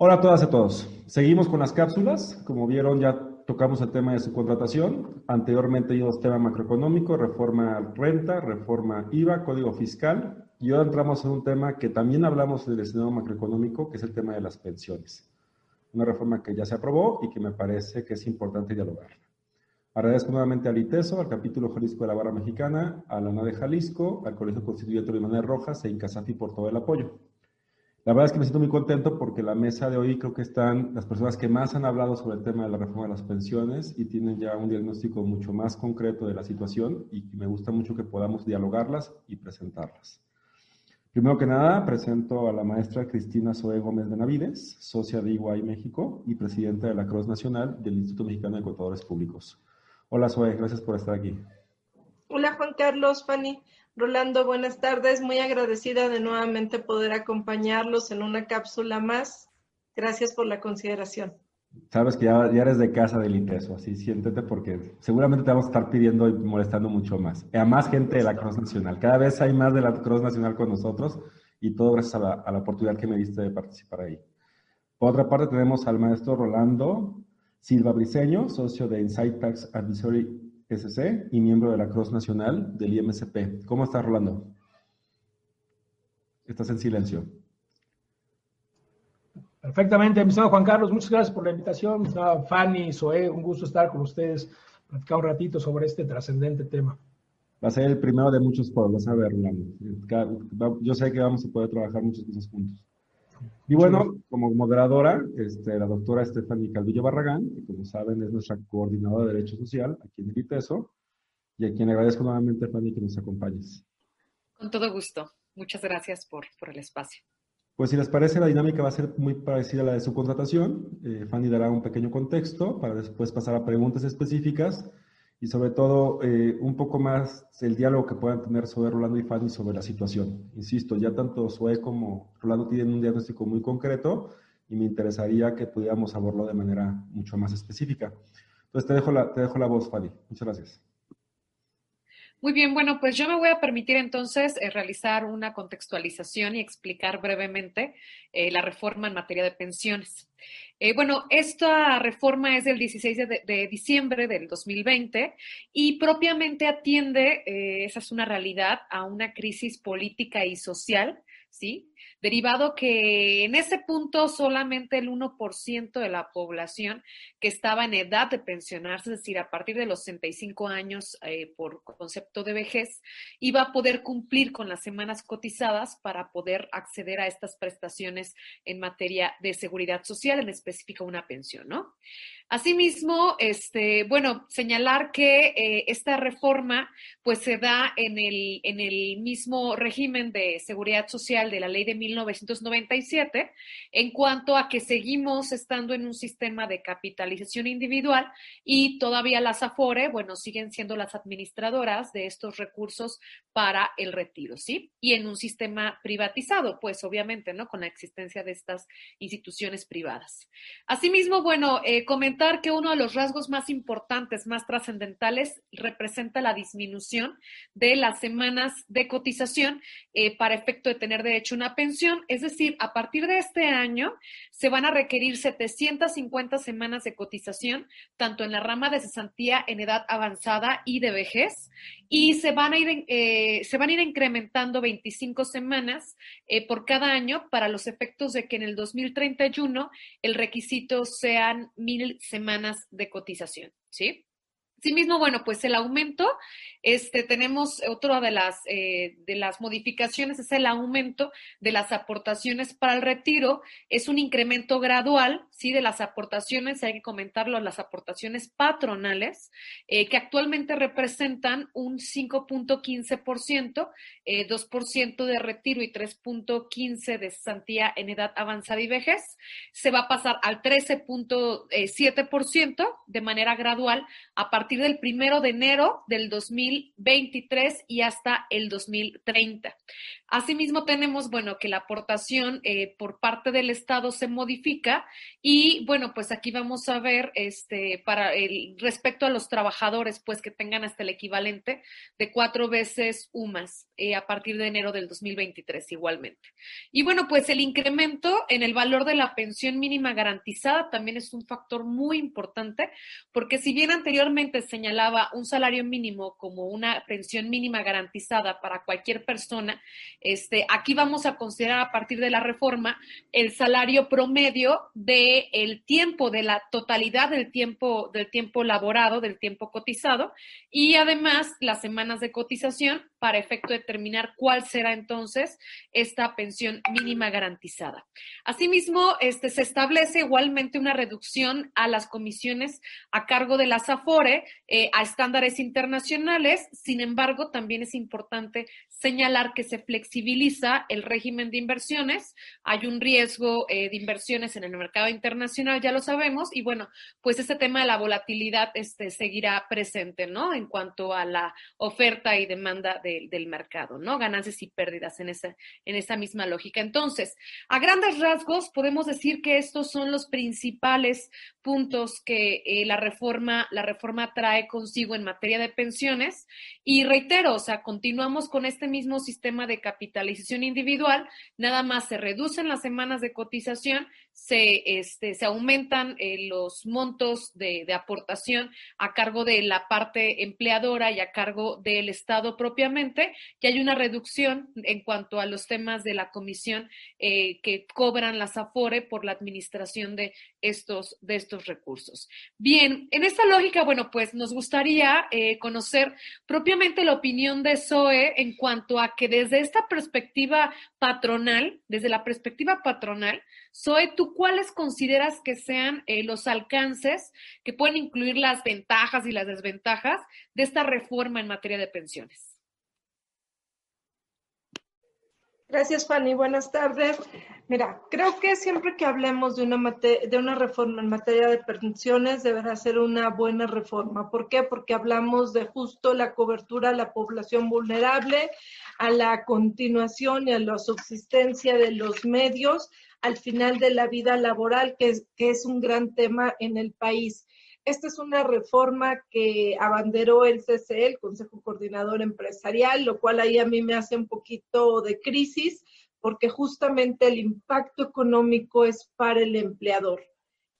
Hola a todas y a todos. Seguimos con las cápsulas. Como vieron, ya tocamos el tema de su contratación. Anteriormente vimos tema macroeconómico, reforma renta, reforma IVA, código fiscal. Y ahora entramos en un tema que también hablamos del escenario macroeconómico, que es el tema de las pensiones. Una reforma que ya se aprobó y que me parece que es importante dialogarla. Agradezco nuevamente al ITESO, al capítulo Jalisco de la Barra Mexicana, a la UNA de Jalisco, al Colegio Constituyente de Manuel Rojas e Incasafi por todo el apoyo. La verdad es que me siento muy contento porque la mesa de hoy creo que están las personas que más han hablado sobre el tema de la reforma de las pensiones y tienen ya un diagnóstico mucho más concreto de la situación y me gusta mucho que podamos dialogarlas y presentarlas. Primero que nada, presento a la maestra Cristina Zoe Gómez Benavides, socia de Iguay México y presidenta de la Cruz Nacional del Instituto Mexicano de Contadores Públicos. Hola Zoe, gracias por estar aquí. Hola Juan Carlos, Fanny. Rolando, buenas tardes. Muy agradecida de nuevamente poder acompañarlos en una cápsula más. Gracias por la consideración. Sabes que ya, eres de casa del INTESO, así siéntete porque seguramente te vamos a estar pidiendo y molestando mucho más. A más gente de la Cruz Nacional. Cada vez hay más de la Cruz Nacional con nosotros y todo gracias a la, a la oportunidad que me diste de participar ahí. Por otra parte tenemos al maestro Rolando Silva Briceño, socio de Insight Tax Advisory SC y miembro de la Cruz Nacional del IMSP. ¿Cómo estás, Rolando? Estás en silencio. Perfectamente, mi estimado Juan Carlos, muchas gracias por la invitación. Fanny, Zoé, un gusto estar con ustedes, platicar un ratito sobre este trascendente tema. Va a ser el primero de muchos por vas a ver, Rolando. Yo sé que vamos a poder trabajar muchas cosas juntos. Y bueno, como moderadora, este, la doctora Stephanie Calvillo Barragán, que como saben es nuestra coordinadora de Derecho Social aquí en el ITESO, y a quien agradezco nuevamente, Fanny, que nos acompañes. Con todo gusto. Muchas gracias por, por el espacio. Pues si les parece, la dinámica va a ser muy parecida a la de su contratación. Eh, Fanny dará un pequeño contexto para después pasar a preguntas específicas y sobre todo eh, un poco más el diálogo que puedan tener sobre Rolando y Fanny sobre la situación. Insisto, ya tanto Zoe como Rolando tienen un diagnóstico muy concreto y me interesaría que pudiéramos abordarlo de manera mucho más específica. Entonces te dejo la, te dejo la voz, Fanny. Muchas gracias. Muy bien, bueno, pues yo me voy a permitir entonces eh, realizar una contextualización y explicar brevemente eh, la reforma en materia de pensiones. Eh, bueno, esta reforma es del 16 de, diciembre del 2020 y propiamente atiende, esa es una realidad, a una crisis política y social, ¿sí? Derivado que en ese punto solamente el 1% de la población que estaba en edad de pensionarse, es decir, a partir de los 65 años eh, por concepto de vejez, iba a poder cumplir con las semanas cotizadas para poder acceder a estas prestaciones en materia de seguridad social, en específico una pensión, ¿no? Asimismo, este, bueno, señalar que eh, esta reforma pues se da en el, en el mismo régimen de seguridad social de la ley de 1997 en cuanto a que seguimos estando en un sistema de capitalización individual y todavía las AFORE, bueno, siguen siendo las administradoras de estos recursos para el retiro, ¿sí? Y en un sistema privatizado, pues obviamente, ¿no? Con la existencia de estas instituciones privadas. Asimismo, bueno, eh, que uno de los rasgos más importantes, más trascendentales, representa la disminución de las semanas de cotización eh, para efecto de tener derecho a una pensión. Es decir, a partir de este año se van a requerir 750 semanas de cotización, tanto en la rama de cesantía en edad avanzada y de vejez, y se van a ir, eh, se van a ir incrementando 25 semanas eh, por cada año para los efectos de que en el 2031 el requisito sean mil semanas de cotización, ¿sí? Asimismo, bueno, pues el aumento este, tenemos otra de las, eh, de las modificaciones, es el aumento de las aportaciones para el retiro. Es un incremento gradual, ¿sí? De las aportaciones, hay que comentarlo, las aportaciones patronales, eh, que actualmente representan un 5.15%, eh, 2% de retiro y 3.15% de cesantía en edad avanzada y vejez. Se va a pasar al 13.7% de manera gradual a partir del primero de enero del 2000 2023 y hasta el 2030. Asimismo, tenemos, bueno, que la aportación eh, por parte del Estado se modifica y, bueno, pues aquí vamos a ver, este, para el, respecto a los trabajadores, pues que tengan hasta el equivalente de cuatro veces UMAS eh, a partir de enero del 2023 igualmente. Y bueno, pues el incremento en el valor de la pensión mínima garantizada también es un factor muy importante, porque si bien anteriormente señalaba un salario mínimo como una pensión mínima garantizada para cualquier persona, este, aquí vamos a considerar a partir de la reforma el salario promedio del el tiempo, de la totalidad del tiempo, del tiempo laborado, del tiempo cotizado, y además las semanas de cotización para efecto de determinar cuál será entonces esta pensión mínima garantizada. Asimismo, este, se establece igualmente una reducción a las comisiones a cargo de la SAFORE eh, a estándares internacionales. Sin embargo, también es importante señalar que se flexibiliza el régimen de inversiones. Hay un riesgo eh, de inversiones en el mercado internacional, ya lo sabemos, y bueno, pues este tema de la volatilidad este, seguirá presente, ¿no? En cuanto a la oferta y demanda del mercado, ¿no? Ganancias y pérdidas en esa, en esa misma lógica. Entonces, a grandes rasgos, podemos decir que estos son los principales puntos que eh, la reforma, la reforma trae consigo en materia de pensiones. Y reitero, o sea, continuamos con este mismo sistema de capitalización individual, nada más se reducen las semanas de cotización, se, este, se aumentan eh, los montos de, aportación a cargo de la parte empleadora y a cargo del Estado propiamente, y hay una reducción en cuanto a los temas de la comisión eh, que cobran las AFORE por la administración de estos, de estos recursos. Bien, en esta lógica, bueno, pues nos gustaría eh, conocer propiamente la opinión de SOE en cuanto a que desde esta perspectiva patronal, desde la perspectiva patronal, SOE, ¿tú cuáles consideras que sean eh, los alcances que pueden incluir las ventajas y las desventajas de esta reforma en materia de pensiones? Gracias, Fanny. Buenas tardes. Mira, creo que siempre que hablemos de una, de una reforma en materia de pensiones, deberá ser una buena reforma. ¿Por qué? Porque hablamos de justo la cobertura a la población vulnerable, a la continuación y a la subsistencia de los medios al final de la vida laboral, que es, un gran tema en el país. Esta es una reforma que abanderó el CCE, el Consejo Coordinador Empresarial, lo cual ahí a mí me hace un poquito de crisis, porque justamente el impacto económico es para el empleador.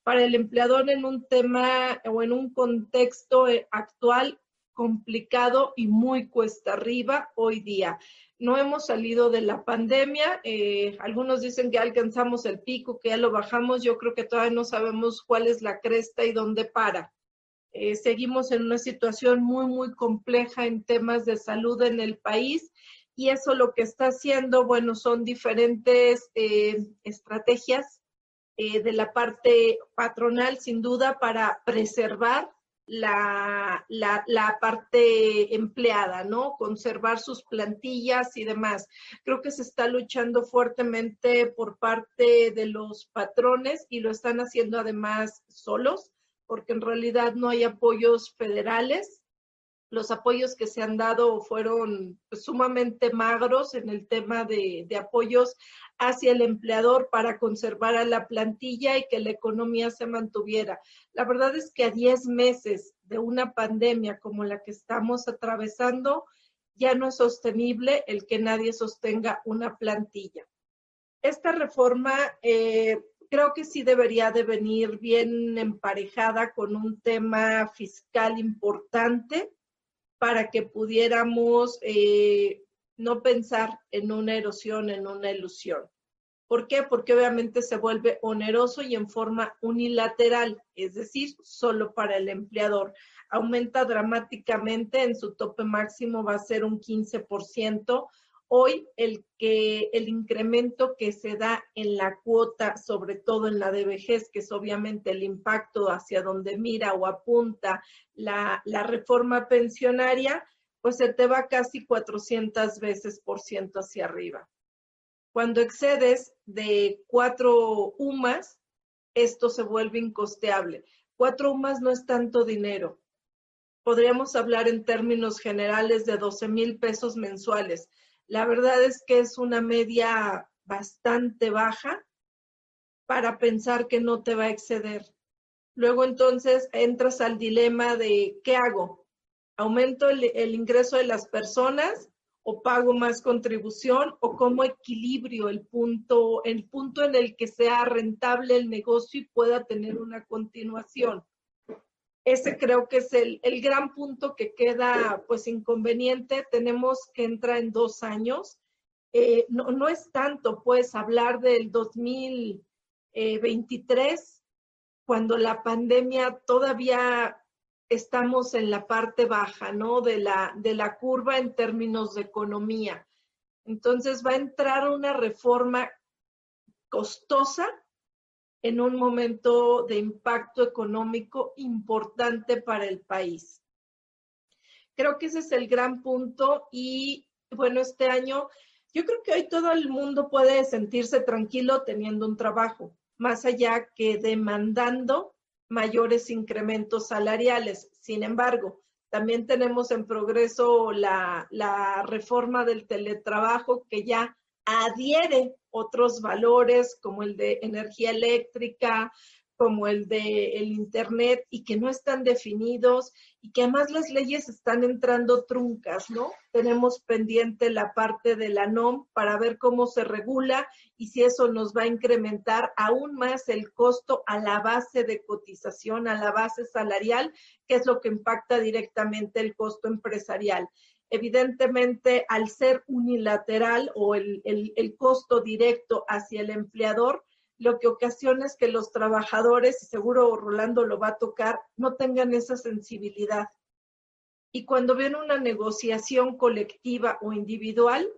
Para el empleador en un tema o en un contexto eh, actual complicado y muy cuesta arriba hoy día no hemos salido de la pandemia. Eh, algunos dicen que alcanzamos el pico, que ya lo bajamos. Yo creo que todavía no sabemos cuál es la cresta y dónde para. Eh, seguimos en una situación muy, muy compleja en temas de salud en el país y eso lo que está haciendo, bueno, son diferentes eh, estrategias de la parte patronal, sin duda, para preservar la, la, parte empleada, ¿no? Conservar sus plantillas y demás. Creo que se está luchando fuertemente por parte de los patrones y lo están haciendo además solos, porque en realidad no hay apoyos federales los apoyos que se han dado fueron pues, sumamente magros en el tema de, de, apoyos hacia el empleador para conservar a la plantilla y que la economía se mantuviera. La verdad es que a 10 meses de una pandemia como la que estamos atravesando, ya no es sostenible el que nadie sostenga una plantilla. Esta reforma eh, creo que sí debería de venir bien emparejada con un tema fiscal importante para que pudiéramos eh, no pensar en una erosión, en una ilusión. ¿Por qué? Porque obviamente se vuelve oneroso y en forma unilateral, es decir, solo para el empleador. Aumenta dramáticamente, en su tope máximo va a ser un 15%. Hoy el que el incremento que se da en la cuota, sobre todo en la de vejez, que es obviamente el impacto hacia donde mira o apunta la, la reforma pensionaria, pues se te va casi 400 veces por ciento hacia arriba. Cuando excedes de cuatro UMAS, esto se vuelve incosteable. Cuatro UMAS no es tanto dinero. Podríamos hablar en términos generales de 12 mil pesos mensuales. La verdad es que es una media bastante baja para pensar que no te va a exceder. Luego entonces entras al dilema de ¿qué hago? ¿Aumento el, el ingreso de las personas o pago más contribución o cómo equilibrio el punto, el punto en el que sea rentable el negocio y pueda tener una continuación. Ese creo que es el, el gran punto que queda pues inconveniente. Tenemos que entrar en dos años. Eh, no, no es tanto pues hablar del 2023 cuando la pandemia todavía estamos en la parte baja, ¿no? De la, de la curva en términos de economía. Entonces va a entrar una reforma costosa en un momento de impacto económico importante para el país. Creo que ese es el gran punto y bueno, este año yo creo que hoy todo el mundo puede sentirse tranquilo teniendo un trabajo, más allá que demandando mayores incrementos salariales. Sin embargo, también tenemos en progreso la, la, reforma del teletrabajo que ya adhiere otros valores como el de energía eléctrica, como el de el internet y que no están definidos y que además las leyes están entrando truncas, ¿no? Tenemos pendiente la parte de la NOM para ver cómo se regula y si eso nos va a incrementar aún más el costo a la base de cotización, a la base salarial, que es lo que impacta directamente el costo empresarial. Evidentemente, al ser unilateral o el, el, el costo directo hacia el empleador, lo que ocasiona es que los trabajadores, y seguro Rolando lo va a tocar, no tengan esa sensibilidad. Y cuando ven una negociación colectiva o individual,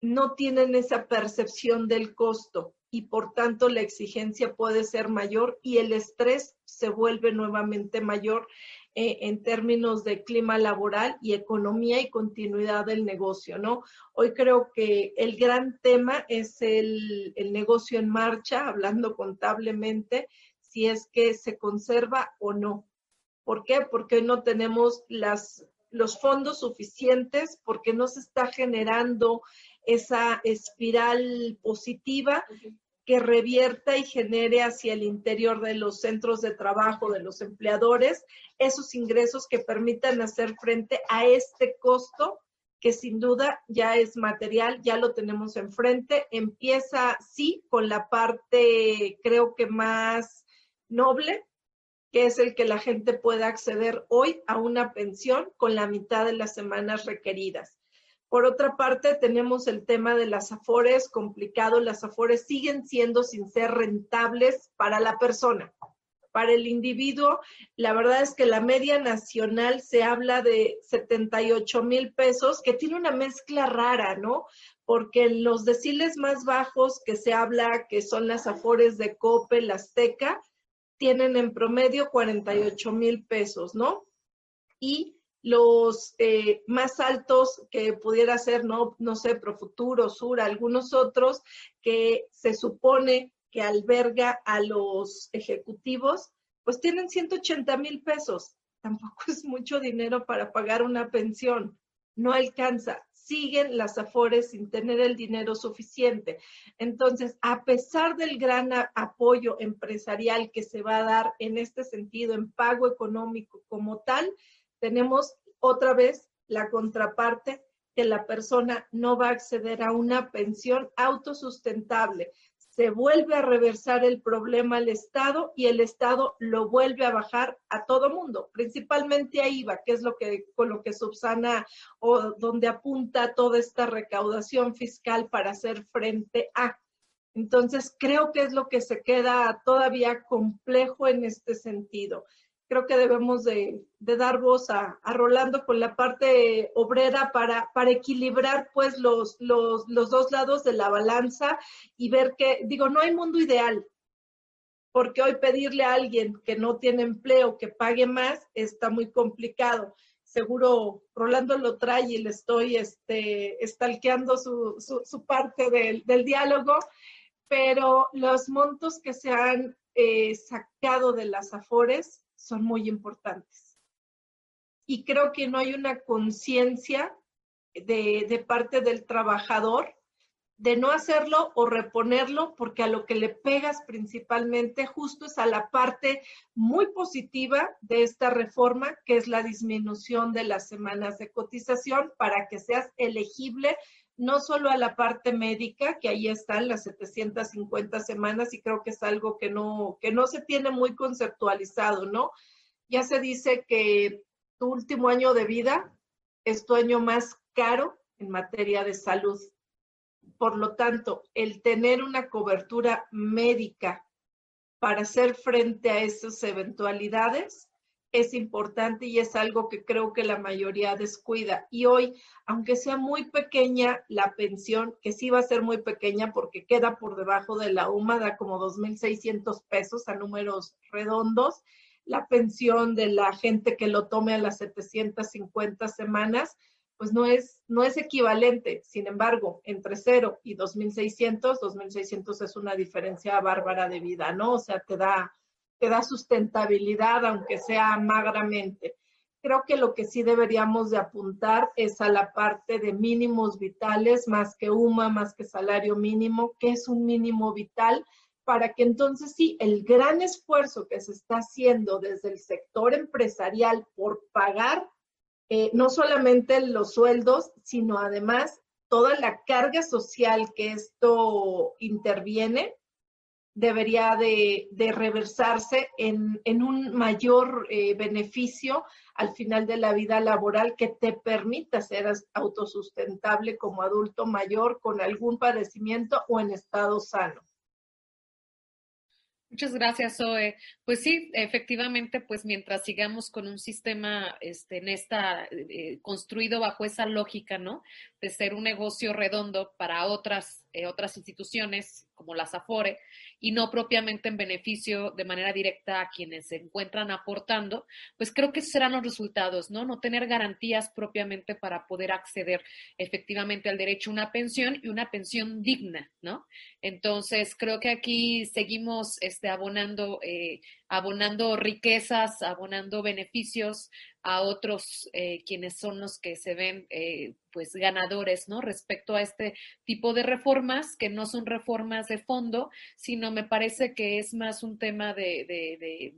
no tienen esa percepción del costo y por tanto la exigencia puede ser mayor y el estrés se vuelve nuevamente mayor eh, en términos de clima laboral y economía y continuidad del negocio, ¿no? Hoy creo que el gran tema es el, el negocio en marcha, hablando contablemente, si es que se conserva o no. ¿Por qué? Porque no tenemos las, los fondos suficientes, porque no se está generando esa espiral positiva que revierta y genere hacia el interior de los centros de trabajo de los empleadores esos ingresos que permitan hacer frente a este costo que sin duda ya es material, ya lo tenemos enfrente. Empieza, sí, con la parte, creo que más noble, que es el que la gente pueda acceder hoy a una pensión con la mitad de las semanas requeridas. Por otra parte, tenemos el tema de las afores, complicado. Las afores siguen siendo sin ser rentables para la persona. Para el individuo, la verdad es que la media nacional se habla de 78 mil pesos, que tiene una mezcla rara, ¿no? Porque los deciles más bajos que se habla, que son las afores de COPE, la Azteca, tienen en promedio 48 mil pesos, ¿no? Y los eh, más altos que pudiera ser, no, no sé, Profuturo, Sur, algunos otros que se supone que alberga a los ejecutivos, pues tienen 180 mil pesos. Tampoco es mucho dinero para pagar una pensión. No alcanza. Siguen las afores sin tener el dinero suficiente. Entonces, a pesar del gran apoyo empresarial que se va a dar en este sentido, en pago económico como tal, tenemos otra vez la contraparte que la persona no va a acceder a una pensión autosustentable. Se vuelve a reversar el problema al Estado y el Estado lo vuelve a bajar a todo mundo, principalmente a IVA, que es lo que con lo que subsana o donde apunta toda esta recaudación fiscal para hacer frente a. Entonces, creo que es lo que se queda todavía complejo en este sentido. Creo que debemos de, dar voz a, Rolando con la parte obrera para, para equilibrar pues los, los, los dos lados de la balanza y ver que, digo, no hay mundo ideal, porque hoy pedirle a alguien que no tiene empleo que pague más está muy complicado. Seguro Rolando lo trae y le estoy este, estalqueando su, su, parte del, del, diálogo, pero los montos que se han eh, sacado de las afores son muy importantes. Y creo que no hay una conciencia de, de parte del trabajador de no hacerlo o reponerlo, porque a lo que le pegas principalmente justo es a la parte muy positiva de esta reforma, que es la disminución de las semanas de cotización para que seas elegible no solo a la parte médica, que ahí están las 750 semanas y creo que es algo que no, que no se tiene muy conceptualizado, ¿no? Ya se dice que tu último año de vida es tu año más caro en materia de salud por lo tanto, el tener una cobertura médica para hacer frente a esas eventualidades es importante y es algo que creo que la mayoría descuida. Y hoy, aunque sea muy pequeña la pensión, que sí va a ser muy pequeña porque queda por debajo de la UMA, da como 2.600 pesos a números redondos, la pensión de la gente que lo tome a las 750 semanas, pues no es, no es equivalente. Sin embargo, entre 0 y 2.600, 2.600 es una diferencia bárbara de vida, ¿no? O sea, te da, te da sustentabilidad, aunque sea magramente. Creo que lo que sí deberíamos de apuntar es a la parte de mínimos vitales, más que UMA, más que salario mínimo, que es un mínimo vital, para que entonces sí, el gran esfuerzo que se está haciendo desde el sector empresarial por pagar eh, no solamente los sueldos, sino además toda la carga social que esto interviene debería de, reversarse en, un mayor eh, beneficio al final de la vida laboral que te permita ser autosustentable como adulto mayor con algún padecimiento o en estado sano. Muchas gracias, Zoe. Pues sí, efectivamente, pues mientras sigamos con un sistema este, en esta, eh, construido bajo esa lógica, ¿no? De ser un negocio redondo para otras, eh, otras instituciones como las Afore y no propiamente en beneficio de manera directa a quienes se encuentran aportando, pues creo que serán los resultados, ¿no? No tener garantías propiamente para poder acceder efectivamente al derecho a una pensión y una pensión digna, ¿no? Entonces, creo que aquí seguimos este, abonando, eh, abonando riquezas, abonando beneficios a otros eh, quienes son los que se ven eh, pues ganadores, ¿no? Respecto a este tipo de reformas, que no son reformas de fondo, sino me parece que es más un tema de, de, de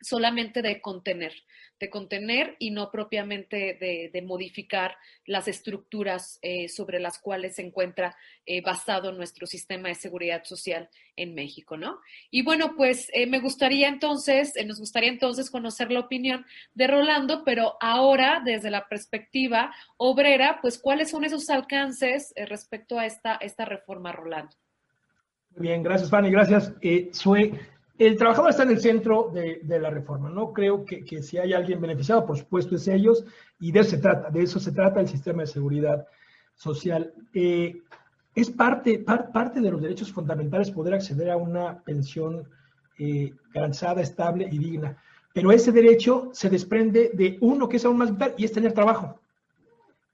solamente de contener, de contener y no propiamente de, modificar las estructuras eh, sobre las cuales se encuentra eh, basado nuestro sistema de seguridad social en México, ¿no? Y bueno, pues eh, me gustaría entonces, nos gustaría entonces conocer la opinión de Rolando, pero ahora desde la perspectiva obrera, pues cuáles son esos alcances respecto a esta, esta reforma, Rolando. Bien, gracias, Fanny, gracias. Sue, el trabajador está en el centro de, la reforma. No creo que, si hay alguien beneficiado, por supuesto, es ellos, y de eso se trata, de eso se trata el sistema de seguridad social. Eh, es parte, parte de los derechos fundamentales poder acceder a una pensión eh, garantizada, estable y digna. Pero ese derecho se desprende de uno que es aún más vital y es tener trabajo.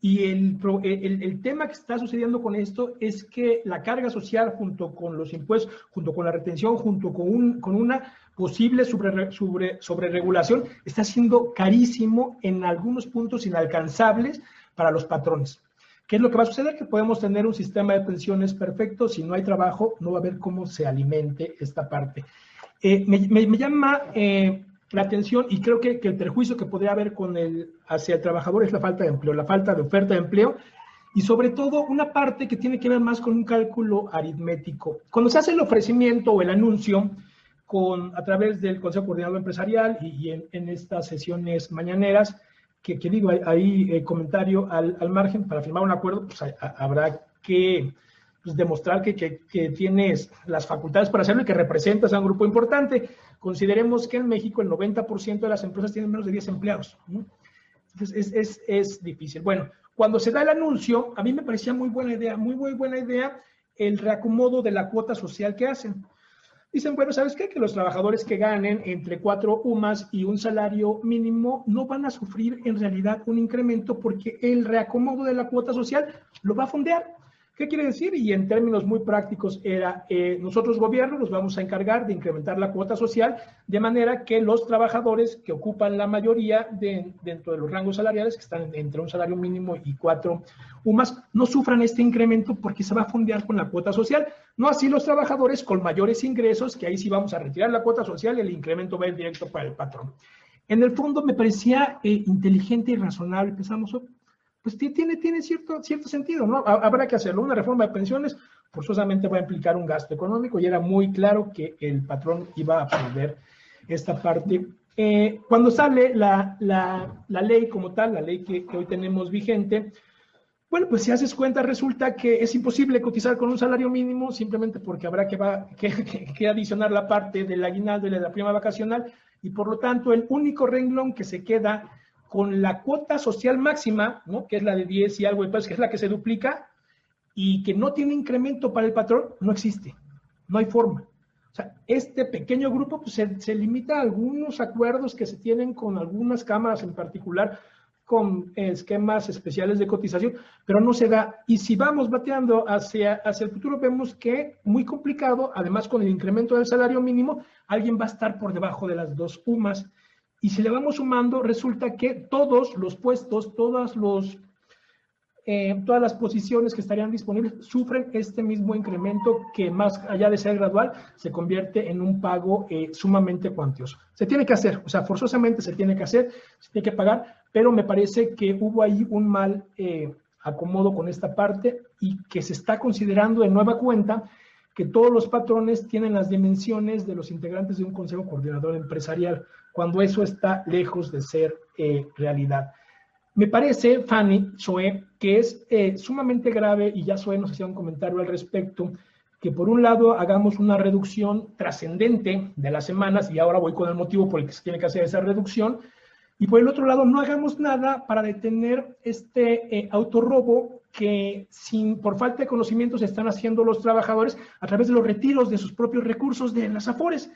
Y el, el, tema que está sucediendo con esto es que la carga social junto con los impuestos, junto con la retención, junto con, un, con una posible sobre, sobre, sobre regulación, está siendo carísimo en algunos puntos inalcanzables para los patrones. ¿Qué es lo que va a suceder? Que podemos tener un sistema de pensiones perfecto, si no hay trabajo, no va a haber cómo se alimente esta parte. Eh, me, me, llama eh, la atención y creo que, el perjuicio que podría haber con el, hacia el trabajador es la falta de empleo, la falta de oferta de empleo y sobre todo una parte que tiene que ver más con un cálculo aritmético. Cuando se hace el ofrecimiento o el anuncio con, a través del Consejo Coordinador Empresarial y, en, estas sesiones mañaneras, que, digo ahí eh, comentario al, margen para firmar un acuerdo, pues habrá que pues, demostrar que, que, tienes las facultades para hacerlo y que representas a un grupo importante. Consideremos que en México el 90% de las empresas tienen menos de 10 empleados. Entonces, es, es, es, difícil. Bueno, cuando se da el anuncio, a mí me parecía muy buena idea, muy, muy buena idea el reacomodo de la cuota social que hacen. Dicen, bueno, ¿sabes qué? Que los trabajadores que ganen entre cuatro UMAS y un salario mínimo no van a sufrir en realidad un incremento porque el reacomodo de la cuota social lo va a fondear. ¿Qué quiere decir? Y en términos muy prácticos era, eh, nosotros gobierno nos vamos a encargar de incrementar la cuota social de manera que los trabajadores que ocupan la mayoría de, dentro de los rangos salariales, que están entre un salario mínimo y cuatro UMAS, no sufran este incremento porque se va a fondear con la cuota social. No así los trabajadores con mayores ingresos, que ahí sí vamos a retirar la cuota social y el incremento va en directo para el patrón. En el fondo me parecía eh, inteligente y razonable. Pensamos, pues tiene, tiene cierto, cierto sentido, ¿no? Habrá que hacerlo. Una reforma de pensiones forzosamente va a implicar un gasto económico y era muy claro que el patrón iba a absorber esta parte. Eh, cuando sale la, la, la, ley como tal, la ley que, hoy tenemos vigente, bueno, pues si haces cuenta, resulta que es imposible cotizar con un salario mínimo simplemente porque habrá que, va, que, que, adicionar la parte del aguinaldo y de la prima vacacional y por lo tanto el único renglón que se queda con la cuota social máxima, ¿no? que es la de 10 y algo de que es la que se duplica, y que no tiene incremento para el patrón, no existe. No hay forma. O sea, este pequeño grupo pues, se, se, limita a algunos acuerdos que se tienen con algunas cámaras en particular, con esquemas especiales de cotización, pero no se da. Y si vamos bateando hacia, hacia el futuro, vemos que muy complicado, además con el incremento del salario mínimo, alguien va a estar por debajo de las dos UMAS. Y si le vamos sumando, resulta que todos los puestos, eh, todas las posiciones que estarían disponibles sufren este mismo incremento que más allá de ser gradual, se convierte en un pago eh, sumamente cuantioso. Se tiene que hacer, o sea, forzosamente se tiene que hacer, se tiene que pagar, pero me parece que hubo ahí un mal eh, acomodo con esta parte y que se está considerando de nueva cuenta que todos los patrones tienen las dimensiones de los integrantes de un consejo coordinador empresarial, cuando eso está lejos de ser eh, realidad. Me parece, Fanny, Zoe, que es eh, sumamente grave, y ya Zoe nos hacía un comentario al respecto, que por un lado hagamos una reducción trascendente de las semanas, y ahora voy con el motivo por el que se tiene que hacer esa reducción, y por el otro lado no hagamos nada para detener este eh, autorrobo que sin, por falta de conocimientos están haciendo los trabajadores a través de los retiros de sus propios recursos de las afores.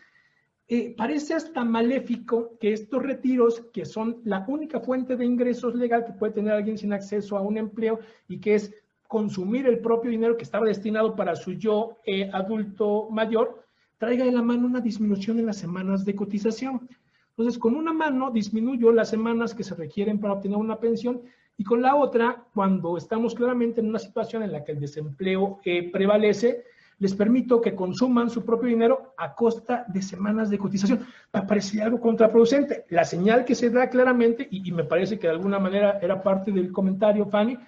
Eh, parece hasta maléfico que estos retiros, que son la única fuente de ingresos legal que puede tener alguien sin acceso a un empleo y que es consumir el propio dinero que estaba destinado para su yo eh, adulto mayor, traiga de la mano una disminución en las semanas de cotización. Entonces, con una mano disminuyo las semanas que se requieren para obtener una pensión y con la otra, cuando estamos claramente en una situación en la que el desempleo eh, prevalece, les permito que consuman su propio dinero a costa de semanas de cotización. Me parece algo contraproducente. La señal que se da claramente, y, me parece que de alguna manera era parte del comentario, Fanny,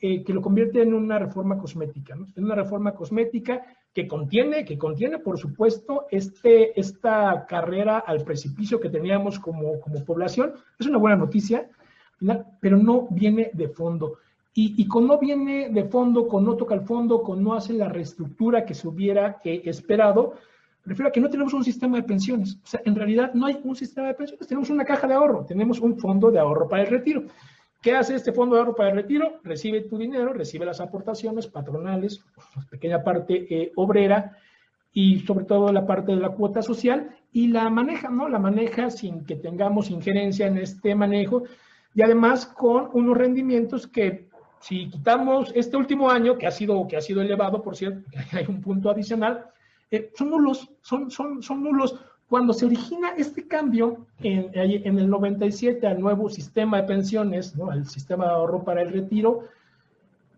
eh, que lo convierte en una reforma cosmética, ¿no? En una reforma cosmética que contiene, que contiene, por supuesto, este, esta carrera al precipicio que teníamos como, como población. Es una buena noticia, pero no viene de fondo. Y, y, con no viene de fondo, con no toca el fondo, con no hace la reestructura que se hubiera eh, esperado, refiero a que no tenemos un sistema de pensiones. O sea, en realidad no hay un sistema de pensiones, tenemos una caja de ahorro, tenemos un fondo de ahorro para el retiro. ¿Qué hace este fondo de ahorro para el retiro? Recibe tu dinero, recibe las aportaciones patronales, pequeña parte eh, obrera y sobre todo la parte de la cuota social y la maneja, ¿no? La maneja sin que tengamos injerencia en este manejo, y además con unos rendimientos que si quitamos este último año, que ha sido, que ha sido elevado, por cierto, hay un punto adicional, eh, son nulos, son, son, son nulos. Cuando se origina este cambio en, en, el 97 al nuevo sistema de pensiones, ¿no? el sistema de ahorro para el retiro,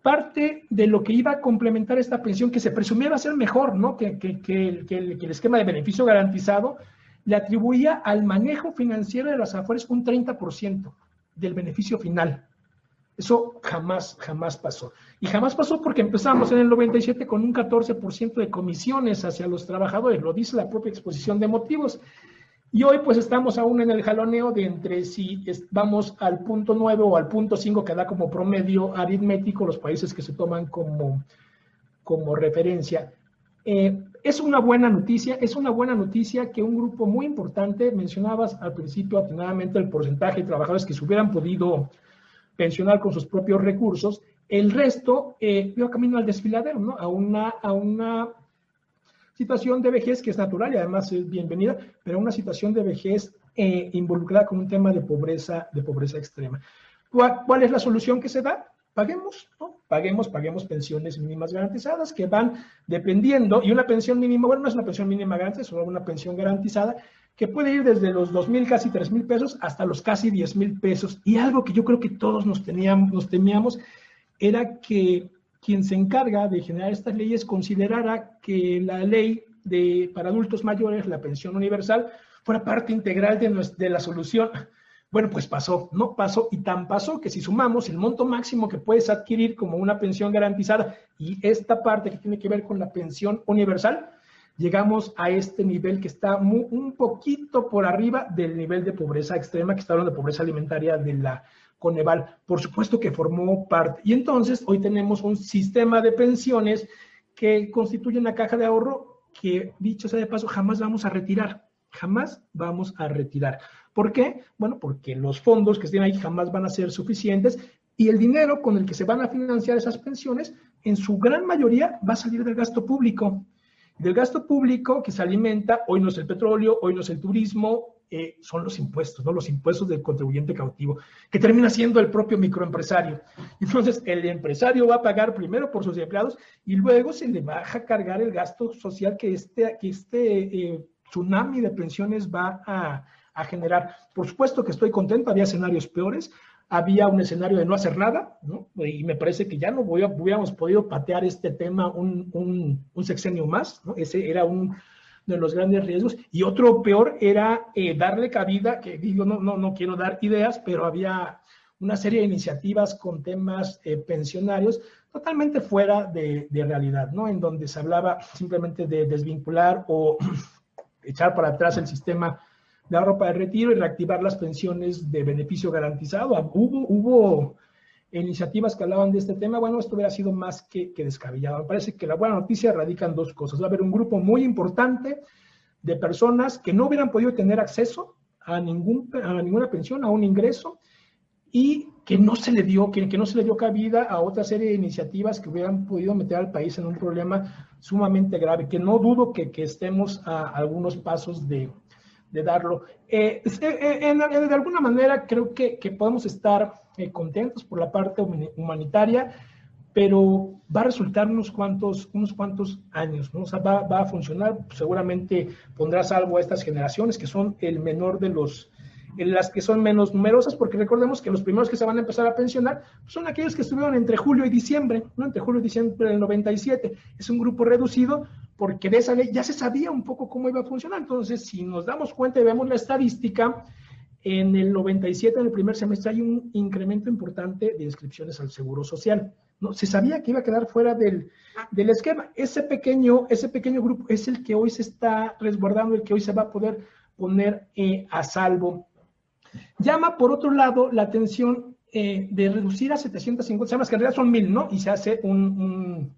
parte de lo que iba a complementar esta pensión, que se presumía ser mejor ¿no? que, que, que, el, que, el, esquema de beneficio garantizado, le atribuía al manejo financiero de las afores un 30% del beneficio final. Eso jamás, jamás pasó. Y jamás pasó porque empezamos en el 97 con un 14% de comisiones hacia los trabajadores, lo dice la propia exposición de motivos. Y hoy pues estamos aún en el jaloneo de entre si vamos al punto 9 o al punto 5 que da como promedio aritmético los países que se toman como, como referencia. Eh, es una buena noticia, es una buena noticia que un grupo muy importante, mencionabas al principio atinadamente el porcentaje de trabajadores que se hubieran podido pensionar con sus propios recursos, el resto eh, iba camino al desfiladero, ¿no? A una, a una situación de vejez que es natural y además es bienvenida, pero una situación de vejez eh, involucrada con un tema de pobreza, de pobreza extrema. ¿Cuál, es la solución que se da? Paguemos, ¿no? Paguemos, paguemos pensiones mínimas garantizadas que van dependiendo, y una pensión mínima, bueno, no es una pensión mínima garantizada, es solo una pensión garantizada, que puede ir desde los dos mil, casi tres mil pesos, hasta los casi diez mil pesos. Y algo que yo creo que todos nos, teníamos, nos temíamos era que quien se encarga de generar estas leyes considerara que la ley de, para adultos mayores, la pensión universal, fuera parte integral de, de la solución. Bueno, pues pasó, no pasó y tan pasó que si sumamos el monto máximo que puedes adquirir como una pensión garantizada y esta parte que tiene que ver con la pensión universal, llegamos a este nivel que está un poquito por arriba del nivel de pobreza extrema, que está hablando de pobreza alimentaria de la Coneval. Por supuesto que formó parte. Y entonces hoy tenemos un sistema de pensiones que constituye una caja de ahorro que, dicho sea de paso, jamás vamos a retirar. Jamás vamos a retirar. ¿Por qué? Bueno, porque los fondos que estén ahí jamás van a ser suficientes y el dinero con el que se van a financiar esas pensiones, en su gran mayoría, va a salir del gasto público. Del gasto público que se alimenta, hoy no es el petróleo, hoy no es el turismo, eh, son los impuestos, ¿no? Los impuestos del contribuyente cautivo, que termina siendo el propio microempresario. Entonces, el empresario va a pagar primero por sus empleados y luego se le va a cargar el gasto social que este, que este eh, tsunami de pensiones va a, a generar. Por supuesto que estoy contento, había escenarios peores, había un escenario de no hacer nada, ¿no? Y me parece que ya no hubiéramos podido patear este tema un, sexenio más. Ese era un, de los grandes riesgos. Y otro peor era eh, darle cabida, que digo, no, no, no quiero dar ideas, pero había una serie de iniciativas con temas eh, pensionarios totalmente fuera de, de, realidad, ¿no? En donde se hablaba simplemente de desvincular o echar para atrás el sistema de ahorro para el retiro y reactivar las pensiones de beneficio garantizado. Hubo, hubo iniciativas que hablaban de este tema, bueno, esto hubiera sido más que, descabellado. Me parece que la buena noticia radica en dos cosas. Va a haber un grupo muy importante de personas que no hubieran podido tener acceso a, ningún, a ninguna pensión, a un ingreso, y que no se le dio, que, no se le dio cabida a otra serie de iniciativas que hubieran podido meter al país en un problema sumamente grave, que no dudo que estemos a algunos pasos de, de darlo. Eh, eh, de alguna manera creo que, que podemos estar eh, contentos por la parte humanitaria, pero va a resultar unos cuantos, unos cuantos años, ¿no? O sea, va, va, a funcionar, seguramente pondrá salvo a estas generaciones que son el menor de los, las que son menos numerosas, porque recordemos que los primeros que se van a empezar a pensionar son aquellos que estuvieron entre julio y diciembre, ¿no? Entre julio y diciembre del 97. Es un grupo reducido porque de esa ley ya se sabía un poco cómo iba a funcionar. Entonces, si nos damos cuenta y vemos la estadística, en el 97, en el primer semestre, hay un incremento importante de inscripciones al Seguro Social. ¿no? Se sabía que iba a quedar fuera del, del, esquema. Ese pequeño, ese pequeño grupo es el que hoy se está resguardando, el que hoy se va a poder poner eh, a salvo. Llama, por otro lado, la atención eh, de reducir a 750, se llama que en realidad son mil, ¿no? Y se hace un,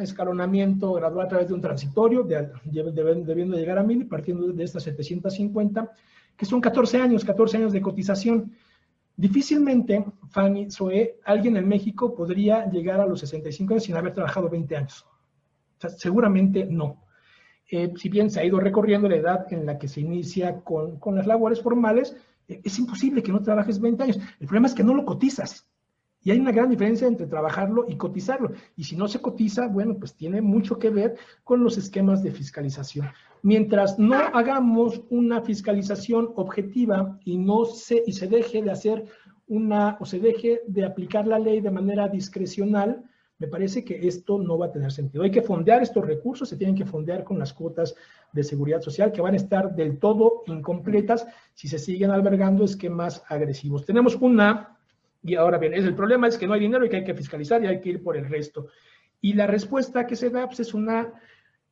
escalonamiento gradual a través de un transitorio, de, debiendo llegar a mil partiendo de estas 750, que son 14 años, 14 años de cotización. Difícilmente, Fanny Zoe, alguien en México podría llegar a los 65 años sin haber trabajado 20 años. seguramente no. Eh, si bien se ha ido recorriendo la edad en la que se inicia con, con las labores formales, eh, es imposible que no trabajes 20 años. El problema es que no lo cotizas. Y hay una gran diferencia entre trabajarlo y cotizarlo. Y si no se cotiza, bueno, pues tiene mucho que ver con los esquemas de fiscalización. Mientras no hagamos una fiscalización objetiva y no se, y se deje de hacer una, o se deje de aplicar la ley de manera discrecional, me parece que esto no va a tener sentido. Hay que fondear estos recursos, se tienen que fondear con las cuotas de seguridad social que van a estar del todo incompletas si se siguen albergando esquemas agresivos. Tenemos una y ahora bien, el problema es que no hay dinero y que hay que fiscalizar y hay que ir por el resto. Y la respuesta que se da pues, es una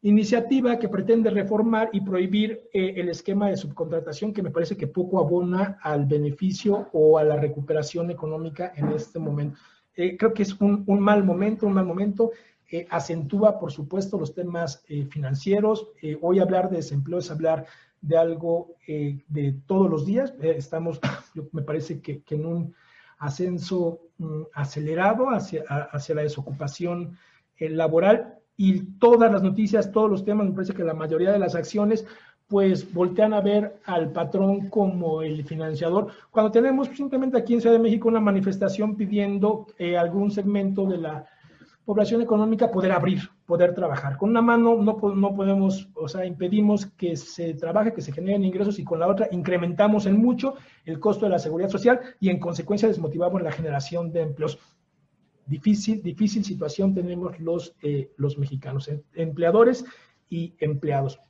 iniciativa que pretende reformar y prohibir eh, el esquema de subcontratación que me parece que poco abona al beneficio o a la recuperación económica en este momento. Eh, creo que es un, mal momento, un mal momento. Eh, acentúa, por supuesto, los temas financieros. hoy hablar de desempleo es hablar de algo de todos los días. estamos, me parece que, en un ascenso mm, acelerado hacia, hacia la desocupación laboral. Y todas las noticias, todos los temas, me parece que la mayoría de las acciones pues voltean a ver al patrón como el financiador, cuando tenemos simplemente aquí en Ciudad de México una manifestación pidiendo eh, algún segmento de la población económica poder abrir, poder trabajar. Con una mano no, no podemos, o sea, impedimos que se trabaje, que se generen ingresos y con la otra incrementamos en mucho el costo de la seguridad social y en consecuencia desmotivamos la generación de empleos. Difícil, difícil situación tenemos los, eh, los mexicanos, em, empleadores y empleados